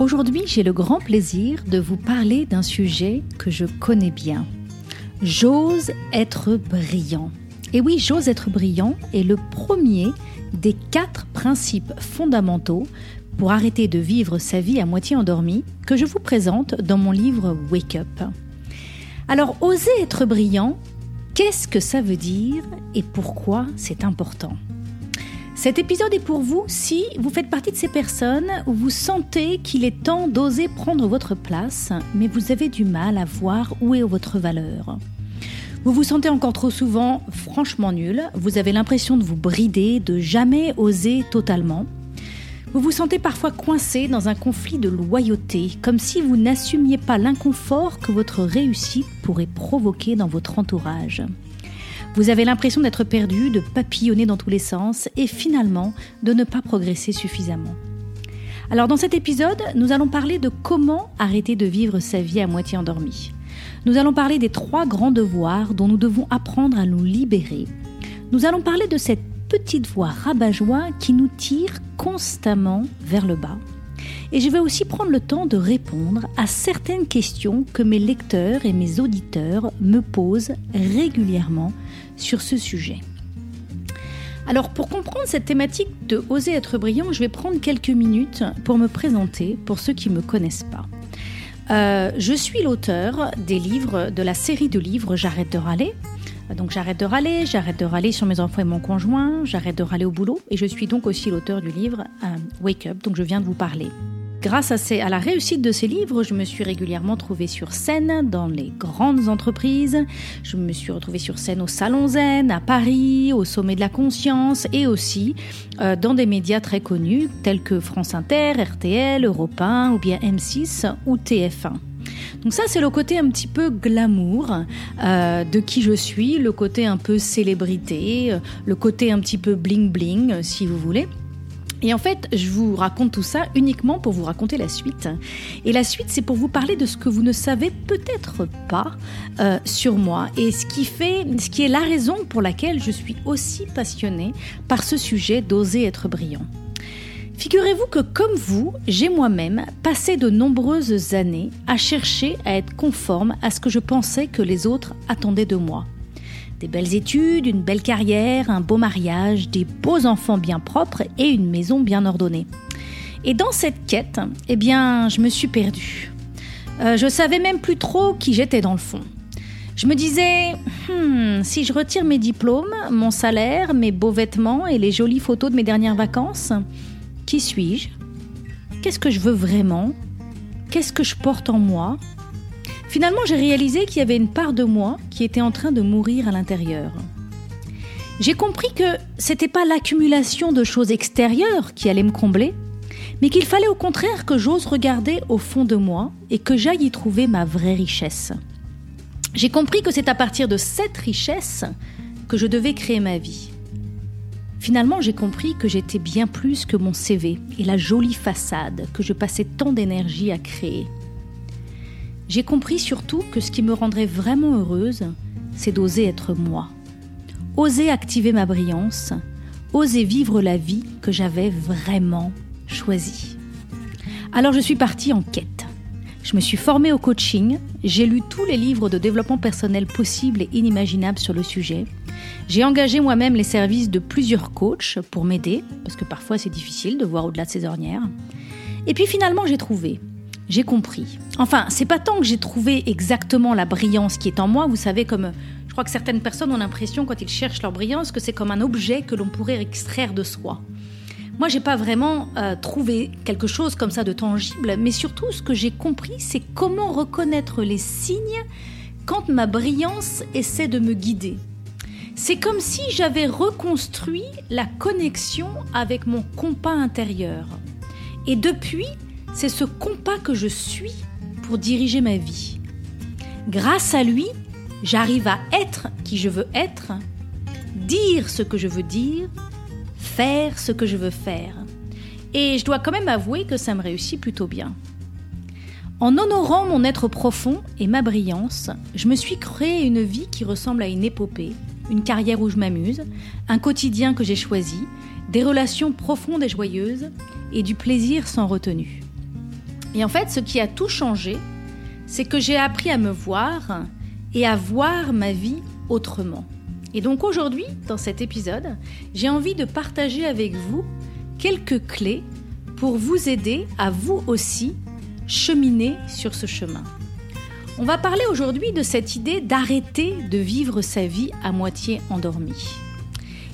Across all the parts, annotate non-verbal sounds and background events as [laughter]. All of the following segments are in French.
Aujourd'hui, j'ai le grand plaisir de vous parler d'un sujet que je connais bien. J'ose être brillant. Et oui, j'ose être brillant est le premier des quatre principes fondamentaux pour arrêter de vivre sa vie à moitié endormie que je vous présente dans mon livre Wake Up. Alors, oser être brillant, qu'est-ce que ça veut dire et pourquoi c'est important? Cet épisode est pour vous si vous faites partie de ces personnes où vous sentez qu'il est temps d'oser prendre votre place, mais vous avez du mal à voir où est votre valeur. Vous vous sentez encore trop souvent franchement nul, vous avez l'impression de vous brider, de jamais oser totalement. Vous vous sentez parfois coincé dans un conflit de loyauté, comme si vous n'assumiez pas l'inconfort que votre réussite pourrait provoquer dans votre entourage. Vous avez l'impression d'être perdu, de papillonner dans tous les sens et finalement de ne pas progresser suffisamment. Alors dans cet épisode, nous allons parler de comment arrêter de vivre sa vie à moitié endormie. Nous allons parler des trois grands devoirs dont nous devons apprendre à nous libérer. Nous allons parler de cette petite voix rabat-joie qui nous tire constamment vers le bas. Et je vais aussi prendre le temps de répondre à certaines questions que mes lecteurs et mes auditeurs me posent régulièrement sur ce sujet. Alors pour comprendre cette thématique de oser être brillant, je vais prendre quelques minutes pour me présenter pour ceux qui ne me connaissent pas. Euh, je suis l'auteur des livres de la série de livres J'arrête de râler. Donc j'arrête de râler, j'arrête de râler sur mes enfants et mon conjoint, j'arrête de râler au boulot et je suis donc aussi l'auteur du livre euh, Wake Up, donc je viens de vous parler. Grâce à, la réussite de ces livres, je me suis régulièrement trouvée sur scène dans les grandes entreprises. Je me suis retrouvée sur scène au Salon Zen, à Paris, au Sommet de la Conscience et aussi euh, dans des médias très connus tels que France Inter, RTL, Europe 1 ou bien M6 ou TF1. Donc ça, c'est le côté un petit peu glamour euh, de qui je suis, le côté un peu célébrité, euh, le côté un petit peu bling bling, si vous voulez. Et en fait, je vous raconte tout ça uniquement pour vous raconter la suite. Et la suite, c'est pour vous parler de ce que vous ne savez peut-être pas euh, sur moi et ce qui fait, ce qui est la raison pour laquelle je suis aussi passionnée par ce sujet d'oser être brillant. Figurez-vous que comme vous, j'ai moi-même passé de nombreuses années à chercher à être conforme à ce que je pensais que les autres attendaient de moi. Des belles études, une belle carrière, un beau mariage, des beaux enfants bien propres et une maison bien ordonnée. Et dans cette quête, eh bien, je me suis perdue. Euh, je savais même plus trop qui j'étais dans le fond. Je me disais, hmm, si je retire mes diplômes, mon salaire, mes beaux vêtements et les jolies photos de mes dernières vacances, qui suis-je? Qu'est-ce que je veux vraiment? Qu'est-ce que je porte en moi? Finalement, j'ai réalisé qu'il y avait une part de moi qui était en train de mourir à l'intérieur. J'ai compris que c'était pas l'accumulation de choses extérieures qui allait me combler, mais qu'il fallait au contraire que j'ose regarder au fond de moi et que j'aille y trouver ma vraie richesse. J'ai compris que c'est à partir de cette richesse que je devais créer ma vie. Finalement, j'ai compris que j'étais bien plus que mon CV et la jolie façade que je passais tant d'énergie à créer. J'ai compris surtout que ce qui me rendrait vraiment heureuse, c'est d'oser être moi. Oser activer ma brillance, oser vivre la vie que j'avais vraiment choisie. Alors je suis partie en quête. Je me suis formée au coaching, j'ai lu tous les livres de développement personnel possibles et inimaginables sur le sujet. J'ai engagé moi-même les services de plusieurs coachs pour m'aider, parce que parfois c'est difficile de voir au-delà de ses ornières. Et puis finalement j'ai trouvé j'ai compris. Enfin, c'est pas tant que j'ai trouvé exactement la brillance qui est en moi, vous savez, comme je crois que certaines personnes ont l'impression quand ils cherchent leur brillance que c'est comme un objet que l'on pourrait extraire de soi. Moi, j'ai pas vraiment euh, trouvé quelque chose comme ça de tangible, mais surtout ce que j'ai compris, c'est comment reconnaître les signes quand ma brillance essaie de me guider. C'est comme si j'avais reconstruit la connexion avec mon compas intérieur. Et depuis, c'est ce compas que je suis pour diriger ma vie. Grâce à lui, j'arrive à être qui je veux être, dire ce que je veux dire, faire ce que je veux faire. Et je dois quand même avouer que ça me réussit plutôt bien. En honorant mon être profond et ma brillance, je me suis créé une vie qui ressemble à une épopée, une carrière où je m'amuse, un quotidien que j'ai choisi, des relations profondes et joyeuses et du plaisir sans retenue. Et en fait, ce qui a tout changé, c'est que j'ai appris à me voir et à voir ma vie autrement. Et donc aujourd'hui, dans cet épisode, j'ai envie de partager avec vous quelques clés pour vous aider à vous aussi cheminer sur ce chemin. On va parler aujourd'hui de cette idée d'arrêter de vivre sa vie à moitié endormie.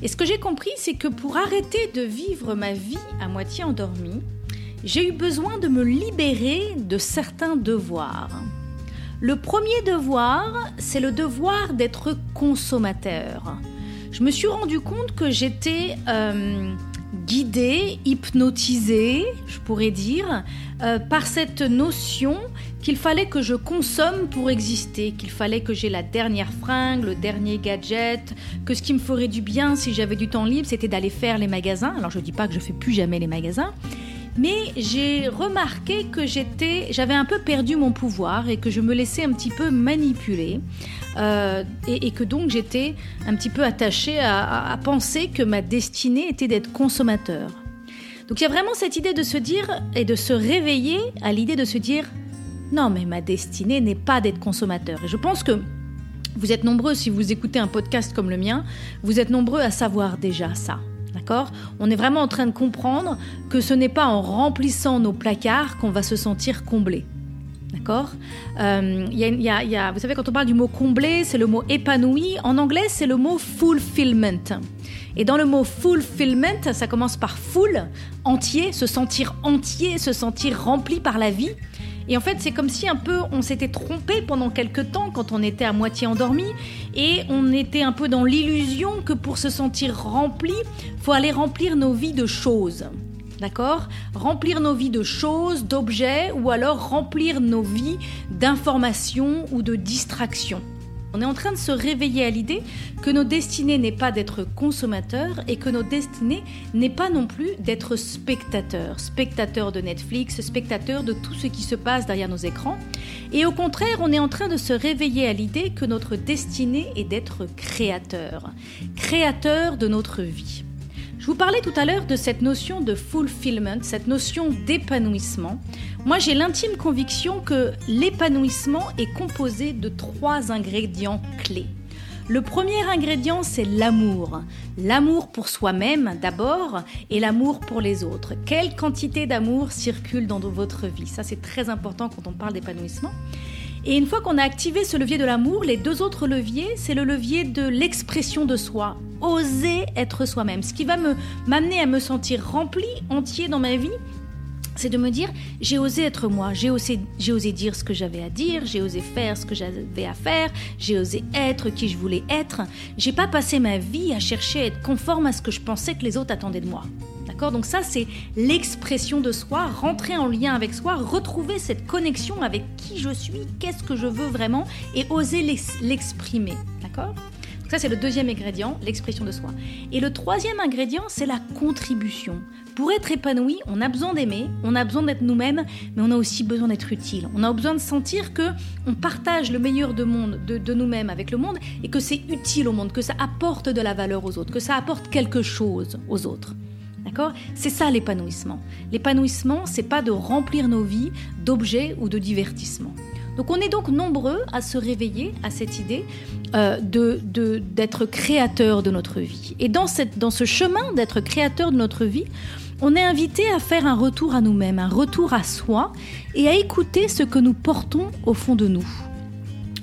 Et ce que j'ai compris, c'est que pour arrêter de vivre ma vie à moitié endormie, j'ai eu besoin de me libérer de certains devoirs. Le premier devoir, c'est le devoir d'être consommateur. Je me suis rendu compte que j'étais euh, guidée, hypnotisée, je pourrais dire, euh, par cette notion qu'il fallait que je consomme pour exister, qu'il fallait que j'ai la dernière fringue, le dernier gadget, que ce qui me ferait du bien si j'avais du temps libre, c'était d'aller faire les magasins. Alors je ne dis pas que je fais plus jamais les magasins, mais j'ai remarqué que j'étais, j'avais un peu perdu mon pouvoir et que je me laissais un petit peu manipuler euh, et, que donc j'étais un petit peu attachée à, penser que ma destinée était d'être consommateur. Donc il y a vraiment cette idée de se dire et de se réveiller à l'idée de se dire non mais ma destinée n'est pas d'être consommateur. Et je pense que vous êtes nombreux, si vous écoutez un podcast comme le mien, vous êtes nombreux à savoir déjà ça. D'accord? On est vraiment en train de comprendre que ce n'est pas en remplissant nos placards qu'on va se sentir comblé. D'accord euh, y a, Vous savez, quand on parle du mot comblé, c'est le mot épanoui. En anglais, c'est le mot fulfillment. Et dans le mot fulfillment, ça commence par full, entier, se sentir entier, se sentir rempli par la vie. Et en fait, c'est comme si un peu on s'était trompé pendant quelques temps quand on était à moitié endormi et on était un peu dans l'illusion que pour se sentir rempli, faut aller remplir nos vies de choses. D'accord Remplir nos vies de choses, d'objets ou alors remplir nos vies d'informations ou de distractions. On est en train de se réveiller à l'idée que nos destinées n'est pas d'être consommateurs et que nos destinées n'est pas non plus d'être spectateurs. Spectateurs de Netflix, spectateurs de tout ce qui se passe derrière nos écrans. Et au contraire, on est en train de se réveiller à l'idée que notre destinée est d'être créateur. Créateur de notre vie. Je vous parlais tout à l'heure de cette notion de fulfillment, cette notion d'épanouissement. Moi, j'ai l'intime conviction que l'épanouissement est composé de trois ingrédients clés. Le premier ingrédient, c'est l'amour. L'amour pour soi-même d'abord et l'amour pour les autres. Quelle quantité d'amour circule dans votre vie? Ça, c'est très important quand on parle d'épanouissement. Et une fois qu'on a activé ce levier de l'amour, les deux autres leviers, c'est le levier de l'expression de soi. Oser être soi-même. Ce qui va me m'amener à me sentir rempli, entier dans ma vie, c'est de me dire j'ai osé être moi, j'ai osé, j'ai osé dire ce que j'avais à dire, j'ai osé faire ce que j'avais à faire, j'ai osé être qui je voulais être. J'ai pas passé ma vie à chercher à être conforme à ce que je pensais que les autres attendaient de moi. Donc ça c'est l'expression de soi, rentrer en lien avec soi, retrouver cette connexion avec qui je suis, qu'est-ce que je veux vraiment et oser l'exprimer. D'accord? Ça, c'est le deuxième ingrédient, l'expression de soi. Et le troisième ingrédient, c'est la contribution. Pour être épanoui, on a besoin d'aimer, on a besoin d'être nous-mêmes, mais on a aussi besoin d'être utile. On a besoin de sentir que on partage le meilleur de, monde, de, de nous-mêmes avec le monde et que c'est utile au monde, que ça apporte de la valeur aux autres, que ça apporte quelque chose aux autres. D'accord? C'est ça l'épanouissement. L'épanouissement, c'est pas de remplir nos vies d'objets ou de divertissements. Donc on est donc nombreux à se réveiller à cette idée euh, de, d'être créateur de notre vie. Et dans, cette, dans ce chemin d'être créateur de notre vie, on est invité à faire un retour à nous-mêmes, un retour à soi et à écouter ce que nous portons au fond de nous.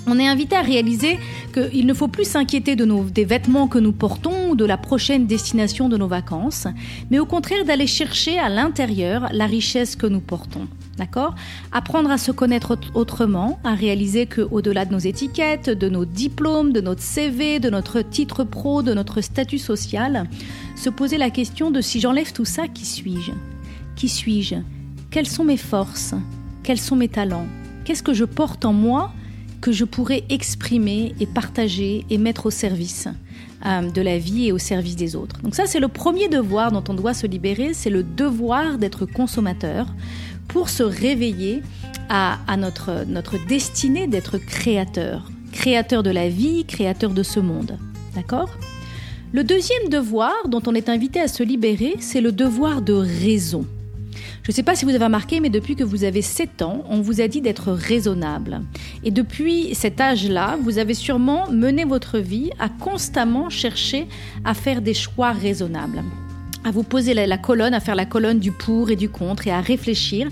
On est invité à réaliser qu'il ne faut plus s'inquiéter de nos, des vêtements que nous portons ou de la prochaine destination de nos vacances, mais au contraire d'aller chercher à l'intérieur la richesse que nous portons. D'accord? Apprendre à se connaître autrement, à réaliser que au-delà de nos étiquettes, de nos diplômes, de notre CV, de notre titre pro, de notre statut social, se poser la question de si j'enlève tout ça, qui suis-je? Qui suis-je? Quelles sont mes forces? Quels sont mes talents? Qu'est-ce que je porte en moi que je pourrais exprimer et partager et mettre au service euh, de la vie et au service des autres. Donc ça, c'est le premier devoir dont on doit se libérer, c'est le devoir d'être consommateur pour se réveiller à, notre, notre destinée d'être créateur, créateur de la vie, créateur de ce monde. D'accord? Le deuxième devoir dont on est invité à se libérer, c'est le devoir de raison. Je ne sais pas si vous avez remarqué, mais depuis que vous avez 7 ans, on vous a dit d'être raisonnable. Et depuis cet âge-là, vous avez sûrement mené votre vie à constamment chercher à faire des choix raisonnables à vous poser la, colonne, à faire la colonne du pour et du contre et à réfléchir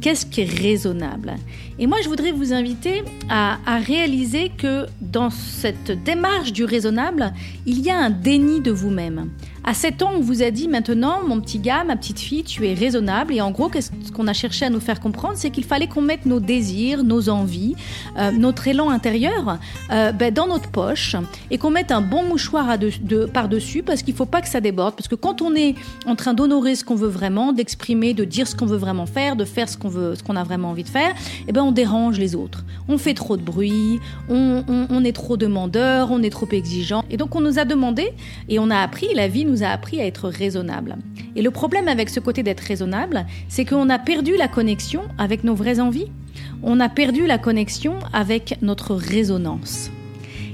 qu'est-ce qui est raisonnable. Et moi, je voudrais vous inviter à, à, réaliser que dans cette démarche du raisonnable, il y a un déni de vous-même. À 7 ans, on vous a dit maintenant, mon petit gars, ma petite fille, tu es raisonnable. Et en gros, qu'est-ce qu'on a cherché à nous faire comprendre, c'est qu'il fallait qu'on mette nos désirs, nos envies, euh, notre élan intérieur euh, ben, dans notre poche et qu'on mette un bon mouchoir de, par-dessus parce qu'il ne faut pas que ça déborde. Parce que quand on est en train d'honorer ce qu'on veut vraiment, d'exprimer, de dire ce qu'on veut vraiment faire, de faire ce qu'on veut, ce qu'on a vraiment envie de faire, eh ben on dérange les autres. On fait trop de bruit, on, on est trop demandeur, on est trop exigeant. Et donc on nous a demandé et on a appris, la vie nous nous a appris à être raisonnable. Et le problème avec ce côté d'être raisonnable, c'est qu'on a perdu la connexion avec nos vraies envies. On a perdu la connexion avec notre résonance.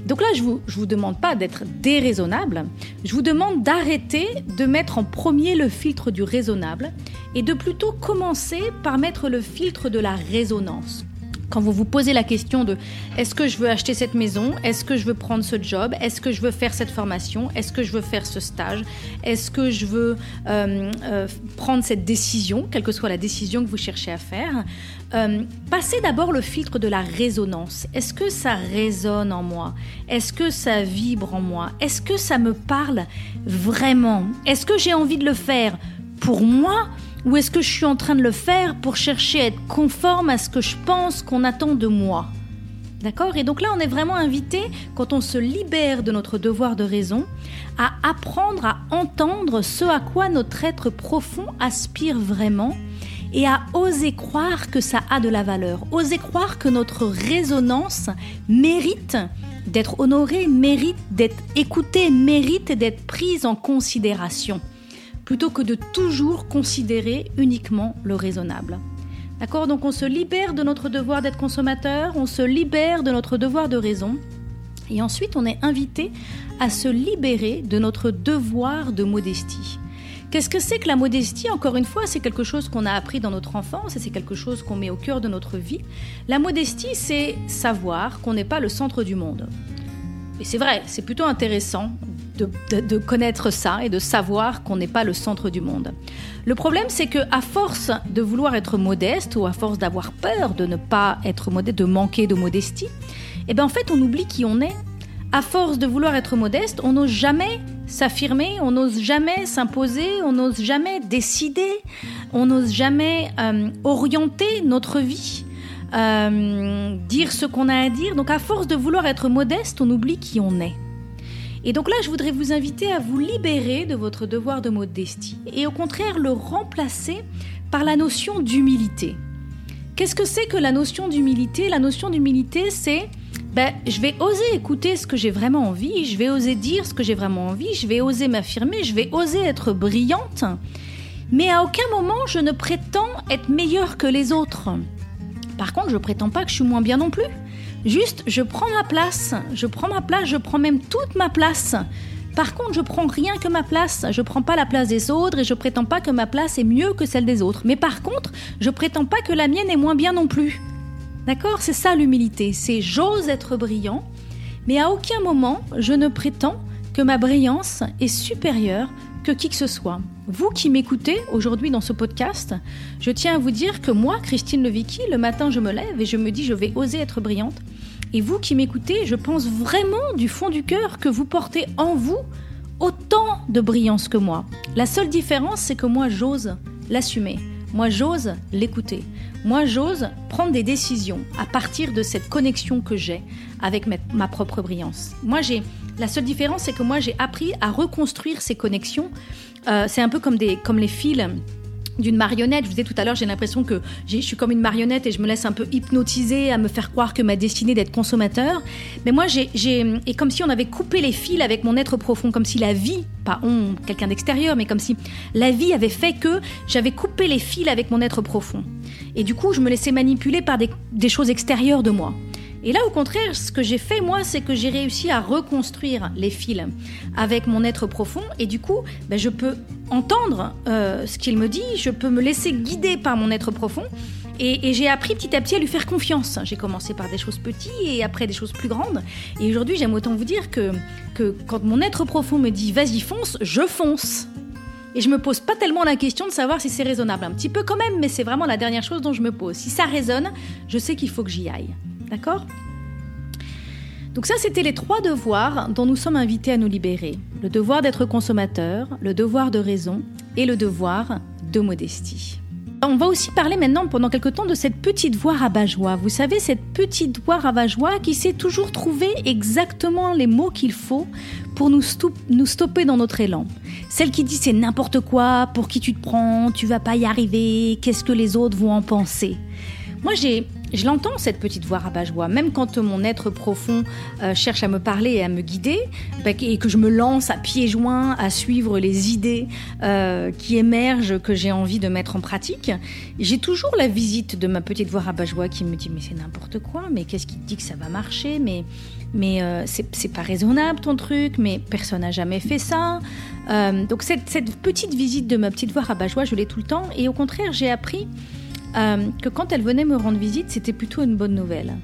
Donc là, je vous, je vous demande pas d'être déraisonnable, je vous demande d'arrêter de mettre en premier le filtre du raisonnable et de plutôt commencer par mettre le filtre de la résonance quand vous vous posez la question de est-ce que je veux acheter cette maison, est-ce que je veux prendre ce job, est-ce que je veux faire cette formation, est-ce que je veux faire ce stage, est-ce que je veux euh, euh, prendre cette décision, quelle que soit la décision que vous cherchez à faire, euh, passez d'abord le filtre de la résonance. Est-ce que ça résonne en moi? Est-ce que ça vibre en moi? Est-ce que ça me parle vraiment? Est-ce que j'ai envie de le faire pour moi ou est-ce que je suis en train de le faire pour chercher à être conforme à ce que je pense qu'on attend de moi D'accord? Et donc là, on est vraiment invité, quand on se libère de notre devoir de raison, à apprendre à entendre ce à quoi notre être profond aspire vraiment et à oser croire que ça a de la valeur, oser croire que notre résonance mérite d'être honorée, mérite d'être écoutée, mérite d'être prise en considération plutôt que de toujours considérer uniquement le raisonnable. D'accord? Donc on se libère de notre devoir d'être consommateur, on se libère de notre devoir de raison, et ensuite on est invité à se libérer de notre devoir de modestie. Qu'est-ce que c'est que la modestie? Encore une fois, c'est quelque chose qu'on a appris dans notre enfance et c'est quelque chose qu'on met au cœur de notre vie. La modestie, c'est savoir qu'on n'est pas le centre du monde. Et c'est vrai, c'est plutôt intéressant de, connaître ça et de savoir qu'on n'est pas le centre du monde. Le problème, c'est que à force de vouloir être modeste ou à force d'avoir peur de ne pas être modeste, de manquer de modestie, eh ben en fait, on oublie qui on est. À force de vouloir être modeste, on n'ose jamais s'affirmer, on n'ose jamais s'imposer, on n'ose jamais décider, on n'ose jamais euh, orienter notre vie. Euh, dire ce qu'on a à dire. Donc à force de vouloir être modeste, on oublie qui on est. Et donc là, je voudrais vous inviter à vous libérer de votre devoir de modestie et au contraire le remplacer par la notion d'humilité. Qu'est-ce que c'est que la notion d'humilité? La notion d'humilité, c'est ben, je vais oser écouter ce que j'ai vraiment envie, je vais oser dire ce que j'ai vraiment envie, je vais oser m'affirmer, je vais oser être brillante, mais à aucun moment je ne prétends être meilleure que les autres. Par contre, je prétends pas que je suis moins bien non plus. Juste, je prends ma place, je prends ma place, je prends même toute ma place. Par contre, je prends rien que ma place. Je prends pas la place des autres et je prétends pas que ma place est mieux que celle des autres. Mais par contre, je prétends pas que la mienne est moins bien non plus. D'accord? C'est ça l'humilité. C'est j'ose être brillant, mais à aucun moment je ne prétends que ma brillance est supérieure que qui que ce soit. Vous qui m'écoutez aujourd'hui dans ce podcast, je tiens à vous dire que moi, Christine Levicki, le matin je me lève et je me dis je vais oser être brillante. Et vous qui m'écoutez, je pense vraiment du fond du cœur que vous portez en vous autant de brillance que moi. La seule différence, c'est que moi j'ose l'assumer. Moi j'ose l'écouter. Moi j'ose prendre des décisions à partir de cette connexion que j'ai avec ma propre brillance. Moi j'ai la seule différence, c'est que moi, j'ai appris à reconstruire ces connexions. Euh, c'est un peu comme, des, comme les fils d'une marionnette. Je vous disais tout à l'heure, j'ai l'impression que je suis comme une marionnette et je me laisse un peu hypnotiser à me faire croire que ma destinée d'être consommateur. Mais moi, j'ai, et comme si on avait coupé les fils avec mon être profond, comme si la vie, pas on, quelqu'un d'extérieur, mais comme si la vie avait fait que j'avais coupé les fils avec mon être profond. Et du coup, je me laissais manipuler par des choses extérieures de moi. Et là, au contraire, ce que j'ai fait, moi, c'est que j'ai réussi à reconstruire les fils avec mon être profond. Et du coup, ben, je peux entendre euh, ce qu'il me dit, je peux me laisser guider par mon être profond. Et, j'ai appris petit à petit à lui faire confiance. J'ai commencé par des choses petites et après des choses plus grandes. Et aujourd'hui, j'aime autant vous dire que, que quand mon être profond me dit vas-y fonce, je fonce. Et je me pose pas tellement la question de savoir si c'est raisonnable. Un petit peu quand même, mais c'est vraiment la dernière chose dont je me pose. Si ça résonne, je sais qu'il faut que j'y aille. D'accord? Donc ça, c'était les trois devoirs dont nous sommes invités à nous libérer. Le devoir d'être consommateur, le devoir de raison et le devoir de modestie. On va aussi parler maintenant pendant quelque temps de cette petite voix rabat-joie. Vous savez, cette petite voix rabat-joie qui sait toujours trouver exactement les mots qu'il faut pour nous, nous stopper dans notre élan. Celle qui dit c'est n'importe quoi, pour qui tu te prends, tu vas pas y arriver, qu'est-ce que les autres vont en penser? Moi, j'ai je l'entends, cette petite voix rabat-joie, même quand mon être profond euh, cherche à me parler et à me guider, bah, et que je me lance à pieds joints à suivre les idées euh, qui émergent, que j'ai envie de mettre en pratique. J'ai toujours la visite de ma petite voix rabat-joie qui me dit Mais c'est n'importe quoi, mais qu'est-ce qui te dit que ça va marcher? Mais, mais euh, c'est pas raisonnable ton truc, mais personne n'a jamais fait ça. donc, cette, cette petite visite de ma petite voix rabat-joie, je l'ai tout le temps, et au contraire, j'ai appris euh, que quand elle venait me rendre visite, c'était plutôt une bonne nouvelle.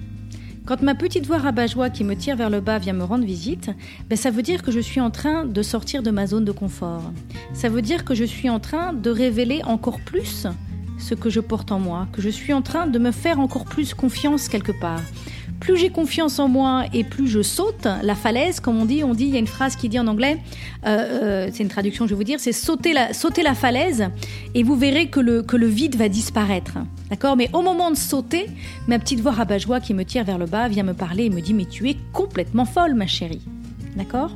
Quand ma petite voix rabat-joie qui me tire vers le bas vient me rendre visite, ben ça veut dire que je suis en train de sortir de ma zone de confort. Ça veut dire que je suis en train de révéler encore plus ce que je porte en moi, que je suis en train de me faire encore plus confiance quelque part plus j'ai confiance en moi et plus je saute la falaise, comme on dit. On dit, il y a une phrase qui dit en anglais, euh, euh, c'est une traduction, je vais vous dire, c'est sauter la, sauter la falaise et vous verrez que le, que le vide va disparaître. D'accord? Mais au moment de sauter, ma petite voix rabat-joie qui me tire vers le bas vient me parler et me dit, mais tu es complètement folle, ma chérie. D'accord?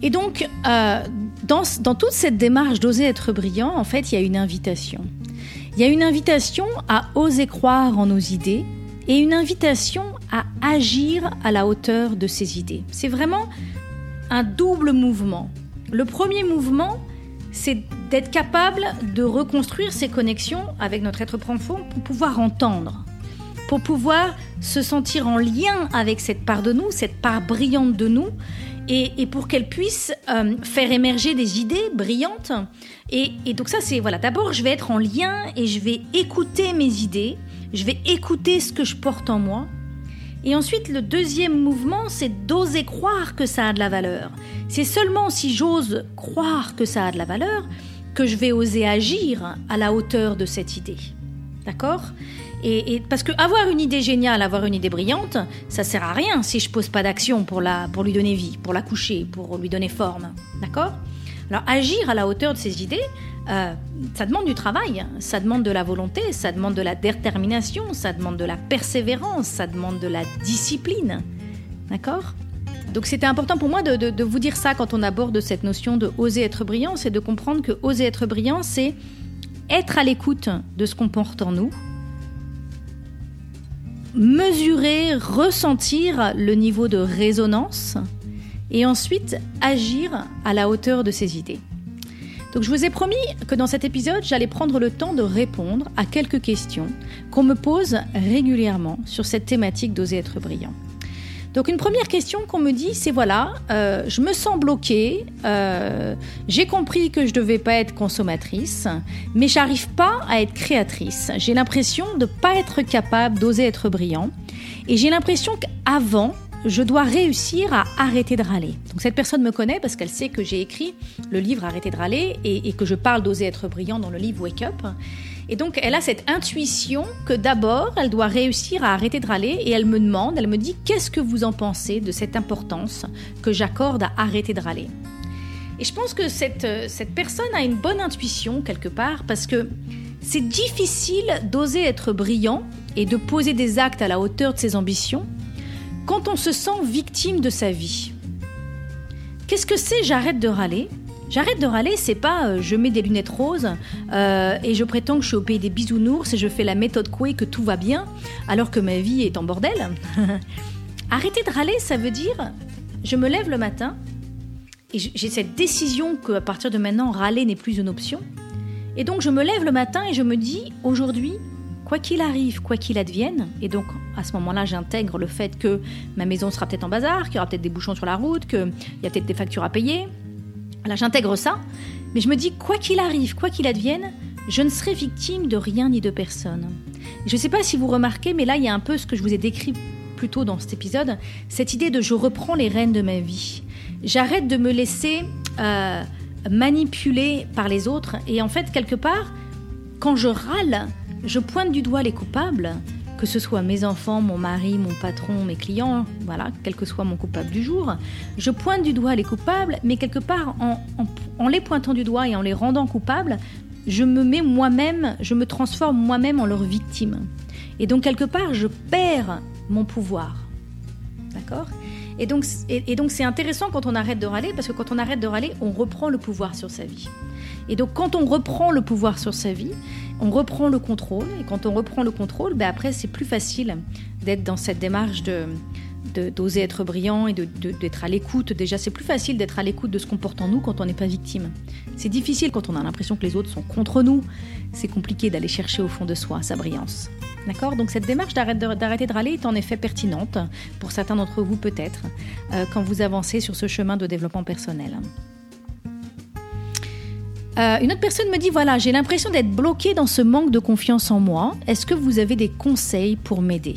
Et donc, euh, dans, dans toute cette démarche d'oser être brillant, en fait, il y a une invitation. Il y a une invitation à oser croire en nos idées, et une invitation à agir à la hauteur de ses idées. C'est vraiment un double mouvement. Le premier mouvement, c'est d'être capable de reconstruire ces connexions avec notre être profond pour pouvoir entendre, pour pouvoir se sentir en lien avec cette part de nous, cette part brillante de nous, et, pour qu'elle puisse euh, faire émerger des idées brillantes. Et donc ça, c'est voilà. D'abord, je vais être en lien et je vais écouter mes idées je vais écouter ce que je porte en moi. Et ensuite, le deuxième mouvement, c'est d'oser croire que ça a de la valeur. C'est seulement si j'ose croire que ça a de la valeur que je vais oser agir à la hauteur de cette idée. D'accord? Et, parce que avoir une idée géniale, avoir une idée brillante, ça sert à rien si je pose pas d'action pour la, pour lui donner vie, pour la coucher, pour lui donner forme. D'accord? Alors agir à la hauteur de ces idées, euh, ça demande du travail, ça demande de la volonté, ça demande de la détermination, ça demande de la persévérance, ça demande de la discipline. D'accord? Donc c'était important pour moi de, vous dire ça quand on aborde cette notion de oser être brillant, c'est de comprendre que oser être brillant, c'est être à l'écoute de ce qu'on porte en nous, mesurer, ressentir le niveau de résonance et ensuite agir à la hauteur de ses idées. Donc je vous ai promis que dans cet épisode, j'allais prendre le temps de répondre à quelques questions qu'on me pose régulièrement sur cette thématique d'oser être brillant. Donc une première question qu'on me dit, c'est voilà, euh, je me sens bloquée, euh, j'ai compris que je ne devais pas être consommatrice, mais j'arrive pas à être créatrice. J'ai l'impression de ne pas être capable d'oser être brillant, et j'ai l'impression qu'avant, je dois réussir à arrêter de râler. Donc cette personne me connaît parce qu'elle sait que j'ai écrit le livre Arrêter de râler et, que je parle d'oser être brillant dans le livre Wake Up. Et donc elle a cette intuition que d'abord elle doit réussir à arrêter de râler et elle me demande, elle me dit qu'est-ce que vous en pensez de cette importance que j'accorde à arrêter de râler? Et je pense que cette, cette personne a une bonne intuition quelque part parce que c'est difficile d'oser être brillant et de poser des actes à la hauteur de ses ambitions quand on se sent victime de sa vie. Qu'est-ce que c'est j'arrête de râler? J'arrête de râler, c'est pas euh, je mets des lunettes roses euh, et je prétends que je suis au pays des bisounours et je fais la méthode Coué que tout va bien alors que ma vie est en bordel. [laughs] Arrêter de râler, ça veut dire je me lève le matin et j'ai cette décision qu'à partir de maintenant, râler n'est plus une option. Et donc je me lève le matin et je me dis aujourd'hui, quoi qu'il arrive, quoi qu'il advienne, et donc à ce moment-là, j'intègre le fait que ma maison sera peut-être en bazar, qu'il y aura peut-être des bouchons sur la route, qu'il y a peut-être des factures à payer. Là, j'intègre ça, mais je me dis, quoi qu'il arrive, quoi qu'il advienne, je ne serai victime de rien ni de personne. Je ne sais pas si vous remarquez, mais là, il y a un peu ce que je vous ai décrit plus tôt dans cet épisode, cette idée de je reprends les rênes de ma vie. J'arrête de me laisser euh, manipuler par les autres, et en fait, quelque part, quand je râle, je pointe du doigt les coupables, que ce soit mes enfants, mon mari, mon patron, mes clients, voilà, quel que soit mon coupable du jour, je pointe du doigt les coupables, mais quelque part, en, les pointant du doigt et en les rendant coupables, je me mets moi-même, je me transforme moi-même en leur victime. Et donc, quelque part, je perds mon pouvoir. D'accord? Et donc, et donc c'est intéressant quand on arrête de râler, parce que quand on arrête de râler, on reprend le pouvoir sur sa vie. Et donc quand on reprend le pouvoir sur sa vie, on reprend le contrôle. Et quand on reprend le contrôle, ben après c'est plus facile d'être dans cette démarche de d'oser être brillant et d'être à l'écoute. Déjà, c'est plus facile d'être à l'écoute de ce qu'on porte en nous quand on n'est pas victime. C'est difficile quand on a l'impression que les autres sont contre nous. C'est compliqué d'aller chercher au fond de soi sa brillance. D'accord? Donc cette démarche d'arrêter de râler est en effet pertinente, pour certains d'entre vous peut-être, euh, quand vous avancez sur ce chemin de développement personnel. Euh, une autre personne me dit voilà, j'ai l'impression d'être bloquée dans ce manque de confiance en moi. Est-ce que vous avez des conseils pour m'aider?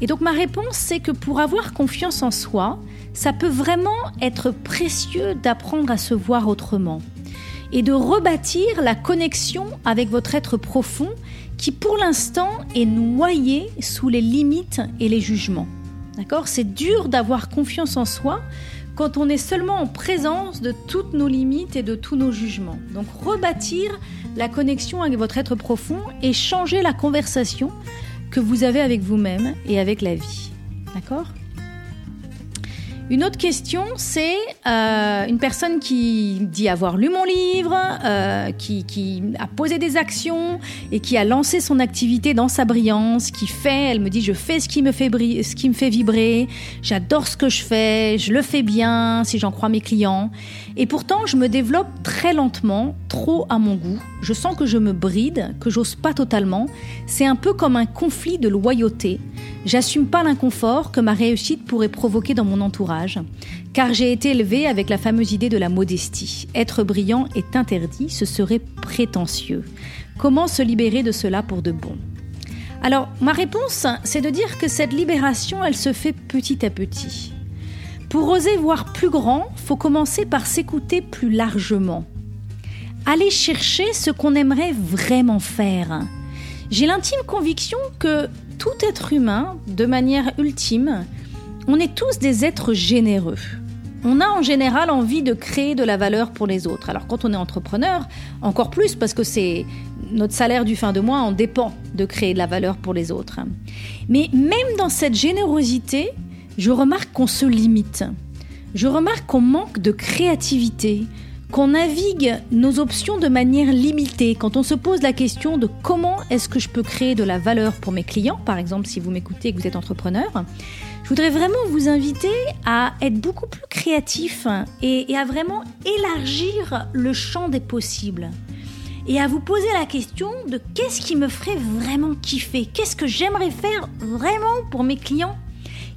Et donc ma réponse, c'est que pour avoir confiance en soi, ça peut vraiment être précieux d'apprendre à se voir autrement et de rebâtir la connexion avec votre être profond qui pour l'instant est noyé sous les limites et les jugements. D'accord? C'est dur d'avoir confiance en soi quand on est seulement en présence de toutes nos limites et de tous nos jugements. Donc rebâtir la connexion avec votre être profond et changer la conversation que vous avez avec vous-même et avec la vie. D'accord? Une autre question, c'est euh, une personne qui dit avoir lu mon livre, euh, qui, a posé des actions et qui a lancé son activité dans sa brillance, qui fait, elle me dit, je fais ce qui me fait, ce qui me fait vibrer, j'adore ce que je fais, je le fais bien, si j'en crois mes clients. Et pourtant, je me développe très lentement, trop à mon goût. Je sens que je me bride, que j'ose pas totalement. C'est un peu comme un conflit de loyauté. J'assume pas l'inconfort que ma réussite pourrait provoquer dans mon entourage, car j'ai été élevée avec la fameuse idée de la modestie. Être brillant est interdit, ce serait prétentieux. Comment se libérer de cela pour de bon? Alors, ma réponse, c'est de dire que cette libération, elle se fait petit à petit. Pour oser voir plus grand, faut commencer par s'écouter plus largement. Aller chercher ce qu'on aimerait vraiment faire. J'ai l'intime conviction que tout être humain, de manière ultime, on est tous des êtres généreux. On a en général envie de créer de la valeur pour les autres. Alors quand on est entrepreneur, encore plus parce que c'est notre salaire du fin de mois en dépend de créer de la valeur pour les autres. Mais même dans cette générosité, je remarque qu'on se limite. Je remarque qu'on manque de créativité, qu'on navigue nos options de manière limitée. Quand on se pose la question de comment est-ce que je peux créer de la valeur pour mes clients, par exemple si vous m'écoutez et que vous êtes entrepreneur, je voudrais vraiment vous inviter à être beaucoup plus créatif et, à vraiment élargir le champ des possibles et à vous poser la question de qu'est-ce qui me ferait vraiment kiffer, qu'est-ce que j'aimerais faire vraiment pour mes clients,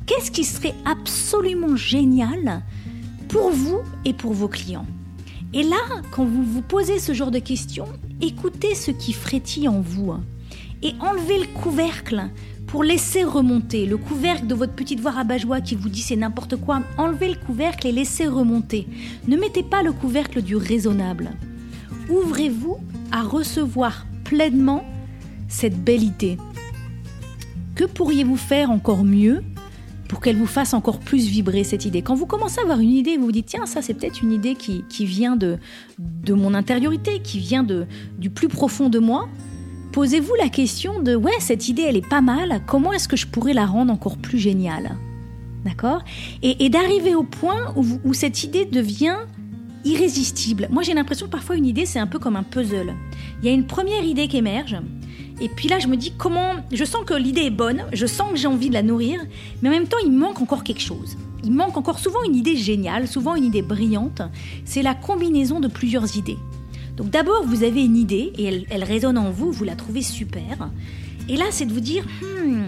qu'est-ce qui serait absolument génial pour vous et pour vos clients? Et là, quand vous vous posez ce genre de questions, écoutez ce qui frétille en vous et enlevez le couvercle pour laisser remonter le couvercle de votre petite voix rabat-joie qui vous dit c'est n'importe quoi. Enlevez le couvercle et laissez remonter. Ne mettez pas le couvercle du raisonnable. Ouvrez-vous à recevoir pleinement cette belle idée. Que pourriez-vous faire encore mieux pour qu'elle vous fasse encore plus vibrer cette idée. Quand vous commencez à avoir une idée, vous vous dites, tiens, ça c'est peut-être une idée qui, vient de, de mon intériorité, qui vient de, du plus profond de moi, posez-vous la question de, ouais, cette idée, elle est pas mal, comment est-ce que je pourrais la rendre encore plus géniale? D'accord? Et, d'arriver au point où, où cette idée devient irrésistible. Moi, j'ai l'impression que parfois une idée, c'est un peu comme un puzzle. Il y a une première idée qui émerge, et puis là, je me dis comment. Je sens que l'idée est bonne, je sens que j'ai envie de la nourrir, mais en même temps, il manque encore quelque chose. Il manque encore souvent une idée géniale, souvent une idée brillante. C'est la combinaison de plusieurs idées. Donc d'abord, vous avez une idée et elle, résonne en vous, vous la trouvez super. Et là, c'est de vous dire, hmm,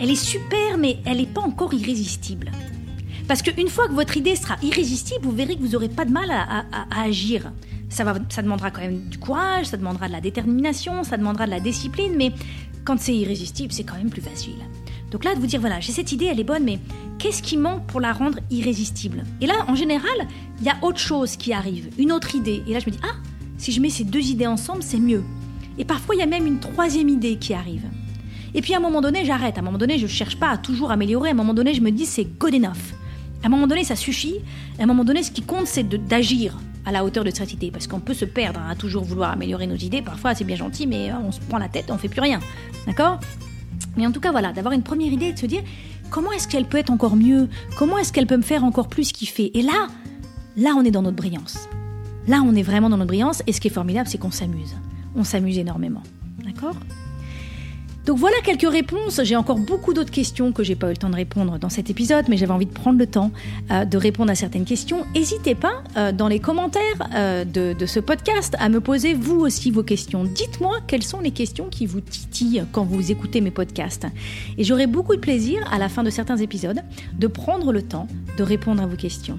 elle est super, mais elle n'est pas encore irrésistible. Parce qu'une fois que votre idée sera irrésistible, vous verrez que vous n'aurez pas de mal à, agir. Ça, va, ça demandera quand même du courage, ça demandera de la détermination, ça demandera de la discipline, mais quand c'est irrésistible, c'est quand même plus facile. Donc là, de vous dire, voilà, j'ai cette idée, elle est bonne, mais qu'est-ce qui manque pour la rendre irrésistible? Et là, en général, il y a autre chose qui arrive, une autre idée. Et là, je me dis, ah, si je mets ces deux idées ensemble, c'est mieux. Et parfois, il y a même une troisième idée qui arrive. Et puis à un moment donné, j'arrête. À un moment donné, je ne cherche pas à toujours améliorer. À un moment donné, je me dis, c'est good enough. À un moment donné, ça suffit. À un moment donné, ce qui compte, c'est d'agir à la hauteur de cette idée. Parce qu'on peut se perdre à toujours vouloir améliorer nos idées. Parfois, c'est bien gentil, mais euh, on se prend la tête, on fait plus rien. D'accord? Mais en tout cas, voilà, d'avoir une première idée et de se dire comment est-ce qu'elle peut être encore mieux? Comment est-ce qu'elle peut me faire encore plus kiffer? Et là, là, on est dans notre brillance. Là, on est vraiment dans notre brillance. Et ce qui est formidable, c'est qu'on s'amuse. On s'amuse énormément. D'accord? Donc voilà quelques réponses. J'ai encore beaucoup d'autres questions que j'ai pas eu le temps de répondre dans cet épisode, mais j'avais envie de prendre le temps euh, de répondre à certaines questions. N'hésitez pas euh, dans les commentaires euh, de, de, ce podcast à me poser vous aussi vos questions. Dites-moi quelles sont les questions qui vous titillent quand vous écoutez mes podcasts. Et j'aurai beaucoup de plaisir à la fin de certains épisodes de prendre le temps de répondre à vos questions.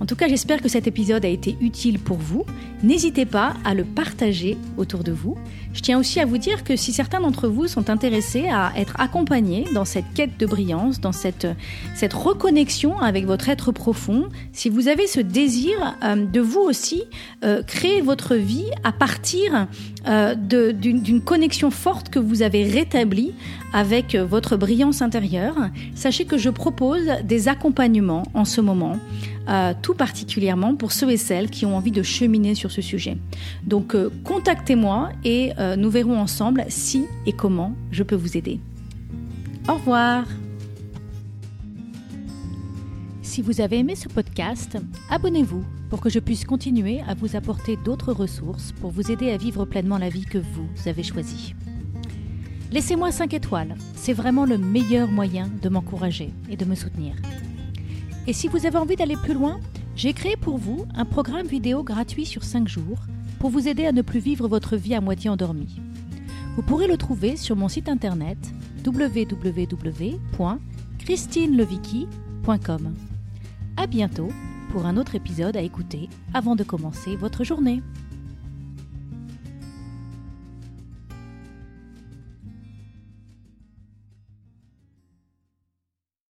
En tout cas, j'espère que cet épisode a été utile pour vous. N'hésitez pas à le partager autour de vous. Je tiens aussi à vous dire que si certains d'entre vous sont intéressés à être accompagnés dans cette quête de brillance, dans cette, cette reconnexion avec votre être profond, si vous avez ce désir euh, de vous aussi euh, créer votre vie à partir euh, d'une connexion forte que vous avez rétablie avec votre brillance intérieure, sachez que je propose des accompagnements en ce moment euh, tout particulièrement pour ceux et celles qui ont envie de cheminer sur ce sujet. Donc euh, contactez-moi et euh, nous verrons ensemble si et comment je peux vous aider. Au revoir Si vous avez aimé ce podcast, abonnez-vous pour que je puisse continuer à vous apporter d'autres ressources pour vous aider à vivre pleinement la vie que vous avez choisie. Laissez-moi 5 étoiles, c'est vraiment le meilleur moyen de m'encourager et de me soutenir. Et si vous avez envie d'aller plus loin, j'ai créé pour vous un programme vidéo gratuit sur 5 jours pour vous aider à ne plus vivre votre vie à moitié endormie. Vous pourrez le trouver sur mon site internet www.christinelevicky.com. À bientôt pour un autre épisode à écouter avant de commencer votre journée.